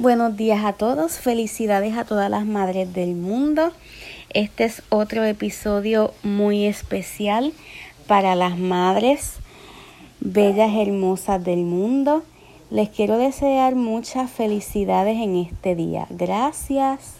Buenos días a todos, felicidades a todas las madres del mundo. Este es otro episodio muy especial para las madres bellas, hermosas del mundo. Les quiero desear muchas felicidades en este día. Gracias.